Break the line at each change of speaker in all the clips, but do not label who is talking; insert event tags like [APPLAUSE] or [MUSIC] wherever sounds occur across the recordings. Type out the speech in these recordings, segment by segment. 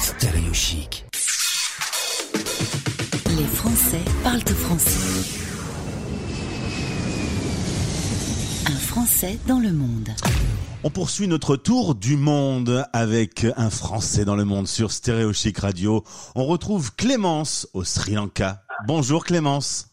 Stéréo chic.
Les Français parlent au français. Un Français dans le monde.
On poursuit notre tour du monde avec un Français dans le monde sur Stéréo Chic Radio. On retrouve Clémence au Sri Lanka. Bonjour Clémence.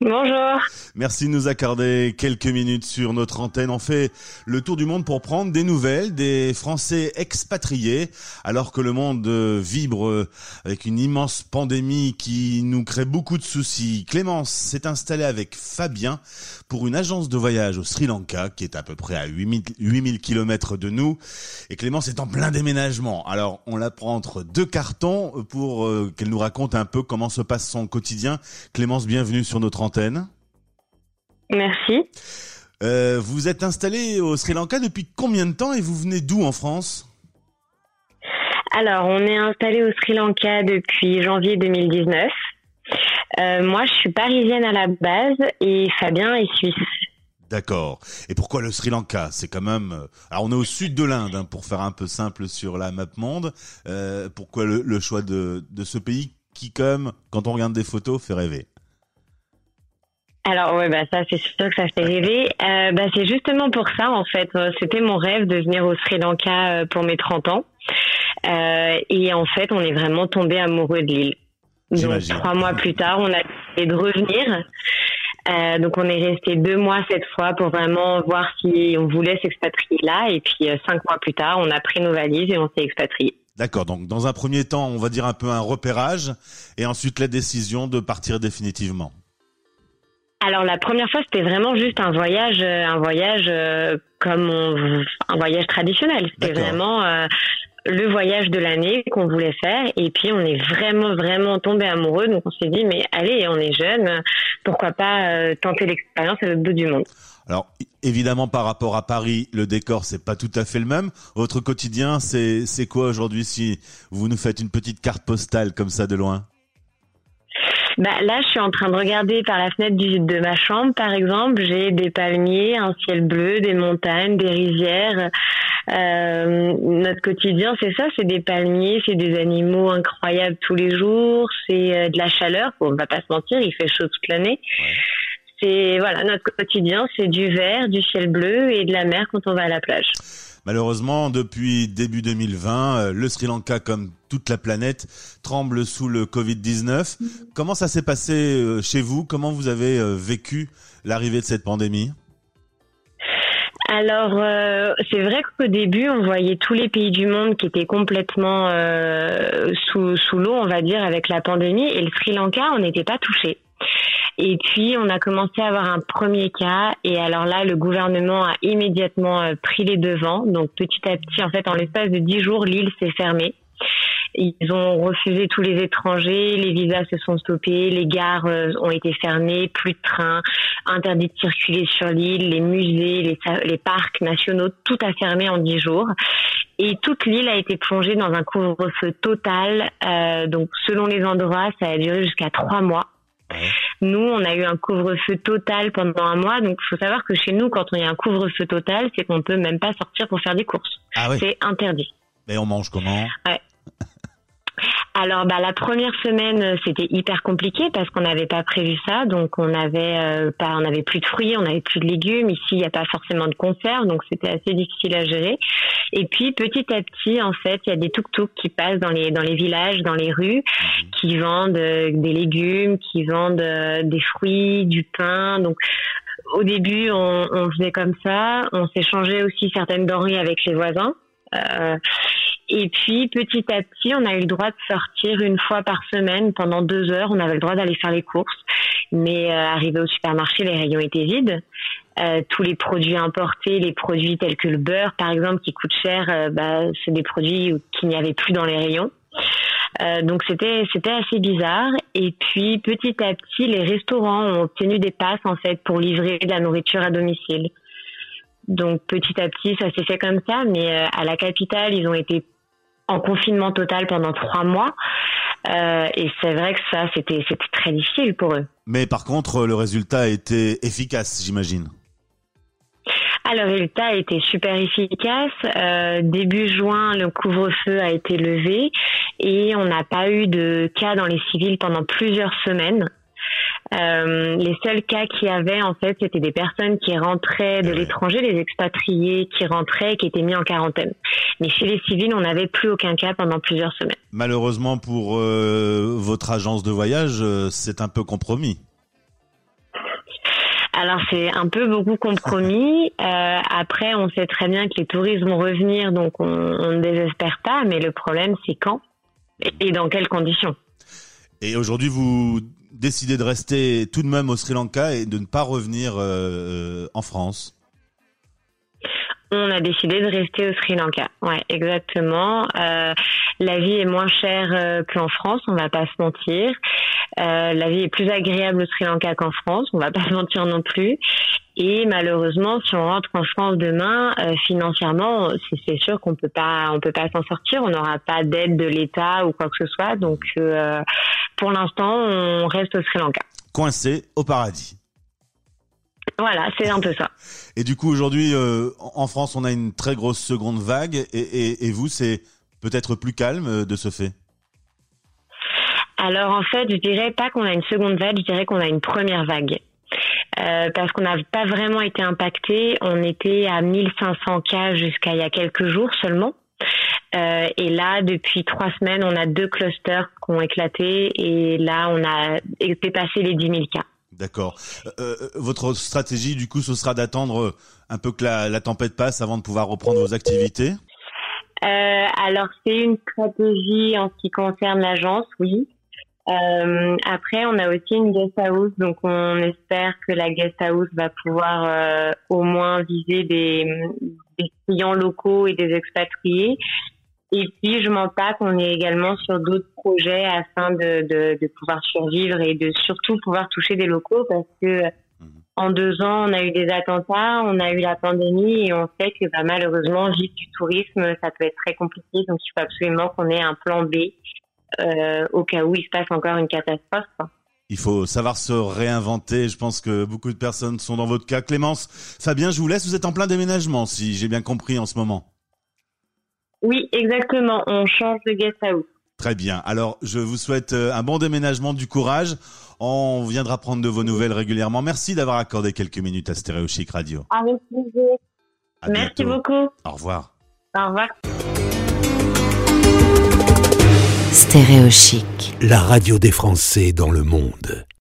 Bonjour.
Merci de nous accorder quelques minutes sur notre antenne. On fait le tour du monde pour prendre des nouvelles des Français expatriés alors que le monde vibre avec une immense pandémie qui nous crée beaucoup de soucis. Clémence s'est installée avec Fabien pour une agence de voyage au Sri Lanka qui est à peu près à 8000, 8000 km de nous. Et Clémence est en plein déménagement. Alors on la prend entre deux cartons pour euh, qu'elle nous raconte un peu comment se passe son quotidien. Clémence, bienvenue sur notre antenne.
Merci.
Euh, vous êtes installé au Sri Lanka depuis combien de temps et vous venez d'où en France?
Alors, on est installé au Sri Lanka depuis janvier 2019. Euh, moi, je suis parisienne à la base et Fabien est suisse.
D'accord. Et pourquoi le Sri Lanka? C'est quand même. euh, Alors on est au sud de l'Inde, hein, pour faire un peu simple sur la map monde. Euh, pourquoi le, le choix de, de ce pays qui, comme quand on regarde des photos, fait rêver?
Alors ouais, bah ça c'est sûr que ça fait rêver. Euh, bah c'est justement pour ça en fait. Euh, C'était mon rêve de venir au Sri Lanka euh, pour mes 30 ans. Euh, et en fait, on est vraiment tombé amoureux de l'île. Donc
J'imagine.
trois mois plus tard, on a décidé de revenir. Euh, donc on est resté deux mois cette fois pour vraiment voir si on voulait s'expatrier là. Et puis euh, cinq mois plus tard, on a pris nos valises et on s'est expatrié.
D'accord. Donc dans un premier temps, on va dire un peu un repérage, et ensuite la décision de partir définitivement.
Alors la première fois, c'était vraiment juste un voyage, euh, un voyage euh, comme on- un voyage traditionnel. C'était vraiment euh, le voyage de l'année qu'on voulait faire. Et puis on est vraiment, vraiment tombé amoureux. Donc on s'est dit, mais allez, on est jeune, pourquoi pas euh, tenter l'expérience à l'autre bout du monde?
Alors évidemment, par rapport à Paris, le décor c'est pas tout à fait le même. Votre quotidien, c'est c'est quoi aujourd'hui si vous nous faites une petite carte postale comme ça de loin?
Bah, là, je suis en train de regarder par la fenêtre du, de ma chambre, par exemple. J'ai des palmiers, un ciel bleu, des montagnes, des rizières. Euh, notre quotidien, c'est ça, c'est des palmiers, c'est des animaux incroyables tous les jours, c'est euh, de la chaleur. Bon, on va pas se mentir, il fait chaud toute l'année. C'est voilà, notre quotidien, c'est du vert, du ciel bleu et de la mer quand on va à la plage.
Malheureusement, depuis début 2020, euh, le Sri Lanka, comme toute la planète, tremble sous le Covid-19. Comment ça s'est passé euh, chez vous? Comment vous avez euh, vécu l'arrivée de cette pandémie?
Alors, euh, c'est vrai qu'au début, on voyait tous les pays du monde qui étaient complètement euh, sous, sous l'eau, on va dire, avec la pandémie. Et le Sri Lanka, on n'était pas touché. Et puis, on a commencé à avoir un premier cas. Et alors là, le gouvernement a immédiatement euh, pris les devants. Donc, petit à petit, en fait, en l'espace de dix jours, l'île s'est fermée. Ils ont refusé tous les étrangers, les visas se sont stoppés, les gares euh, ont été fermées, plus de trains, interdit de circuler sur l'île, les musées, les, les parcs nationaux, tout a fermé en dix jours. Et toute l'île a été plongée dans un couvre-feu total. Euh, donc, selon les endroits, ça a duré jusqu'à trois mois.
Ouais.
Nous, on a eu un couvre-feu total pendant un mois. Donc, il faut savoir que chez nous, quand on y a un couvre-feu total, c'est qu'on peut même pas sortir pour faire des courses.
Ah oui.
C'est interdit.
Mais on mange comment?
Alors, bah, la première semaine, euh, c'était hyper compliqué parce qu'on n'avait pas prévu ça. Donc, on avait euh, pas, on avait plus de fruits, on avait plus de légumes. Ici, il n'y a pas forcément de conserve, donc c'était assez difficile à gérer. Et puis, petit à petit, en fait, il y a des tuk-tuk qui passent dans les dans les villages, dans les rues, qui vendent euh, des légumes, qui vendent euh, des fruits, du pain. Donc, au début, on, on faisait comme ça. On s'échangeait aussi certaines denrées avec les voisins. Euh, et puis petit à petit, on a eu le droit de sortir une fois par semaine pendant deux heures. On avait le droit d'aller faire les courses, mais euh, arrivé au supermarché, les rayons étaient vides. Euh, tous les produits importés, les produits tels que le beurre, par exemple, qui coûte cher, euh, bah, c'est des produits qu'il n'y avait plus dans les rayons. Euh, donc c'était c'était assez bizarre. Et puis petit à petit, les restaurants ont obtenu des passes en fait pour livrer de la nourriture à domicile. Donc petit à petit, ça s'est fait comme ça. Mais euh, à la capitale, ils ont été en confinement total pendant trois mois. Euh, et c'est vrai que ça, c'était c'était très difficile pour eux.
Mais par contre, le résultat a été efficace, j'imagine.
Alors, le résultat a été super efficace. Euh, début juin, le couvre-feu a été levé et on n'a pas eu de cas dans les civils pendant plusieurs semaines. Euh, les seuls cas qu'il y avait, en fait, c'était des personnes qui rentraient de l'étranger, les expatriés qui rentraient et qui étaient mis en quarantaine. Mais chez les civils, on n'avait plus aucun cas pendant plusieurs semaines.
Malheureusement pour euh, votre agence de voyage, euh, c'est un peu compromis.
Alors c'est un peu beaucoup compromis. [LAUGHS] Euh, après, on sait très bien que les touristes vont revenir, donc on, on ne désespère pas. Mais le problème, c'est quand et dans quelles conditions?
Et aujourd'hui, vous décidez de rester tout de même au Sri Lanka et de ne pas revenir euh, en France
on a décidé de rester au Sri Lanka. Ouais, exactement. Euh, la vie est moins chère euh, qu'en France, on va pas se mentir. Euh, la vie est plus agréable au Sri Lanka qu'en France, on va pas [LAUGHS] se mentir non plus. Et malheureusement, si on rentre en France demain, euh, financièrement, c'est sûr qu'on peut pas, on peut pas s'en sortir. On n'aura pas d'aide de l'État ou quoi que ce soit. Donc, euh, pour l'instant, on reste au Sri Lanka.
Coincé au paradis.
Voilà, c'est un peu ça. [LAUGHS]
Et du coup, aujourd'hui, euh, en France, on a une très grosse seconde vague. Et, et, et vous, c'est peut-être plus calme de ce fait?
Alors, en fait, je dirais pas qu'on a une seconde vague, je dirais qu'on a une première vague. Euh, parce qu'on n'a pas vraiment été impacté. On était à 1500 cas jusqu'à il y a quelques jours seulement. Euh, et là, depuis trois semaines, on a deux clusters qui ont éclaté et là, on a dépassé les 10 000 cas.
D'accord. Euh, euh, votre stratégie, du coup, ce sera d'attendre un peu que la, la, tempête passe avant de pouvoir reprendre vos activités?
Euh, Alors, c'est une stratégie en ce qui concerne l'agence, oui. Euh, après, on a aussi une guest house, donc on espère que la guest house va pouvoir euh, au moins viser des, des, clients locaux et des expatriés. Et puis, je m'en pas qu'on est également sur d'autres projets afin de, de, de, pouvoir survivre et de surtout pouvoir toucher des locaux parce que mmh. en deux ans, on a eu des attentats, on a eu la pandémie et on sait que bah, malheureusement, vivre du tourisme, ça peut être très compliqué. Donc, il faut absolument qu'on ait un plan B au cas où il se passe encore une catastrophe.
Il faut savoir se réinventer. Je pense que beaucoup de personnes sont dans votre cas. Clémence, Fabien, je vous laisse. Vous êtes en plein déménagement, si j'ai bien compris en ce moment.
Oui, exactement. On change de guest house.
Très bien. Alors, je vous souhaite euh, un bon déménagement, du courage. On viendra prendre de vos nouvelles régulièrement. Merci d'avoir accordé quelques minutes à Stéréo Chic Radio.
Avec plaisir. Merci beaucoup.
Au revoir.
Au revoir.
Stéréo Chic.
La radio des Français dans le monde.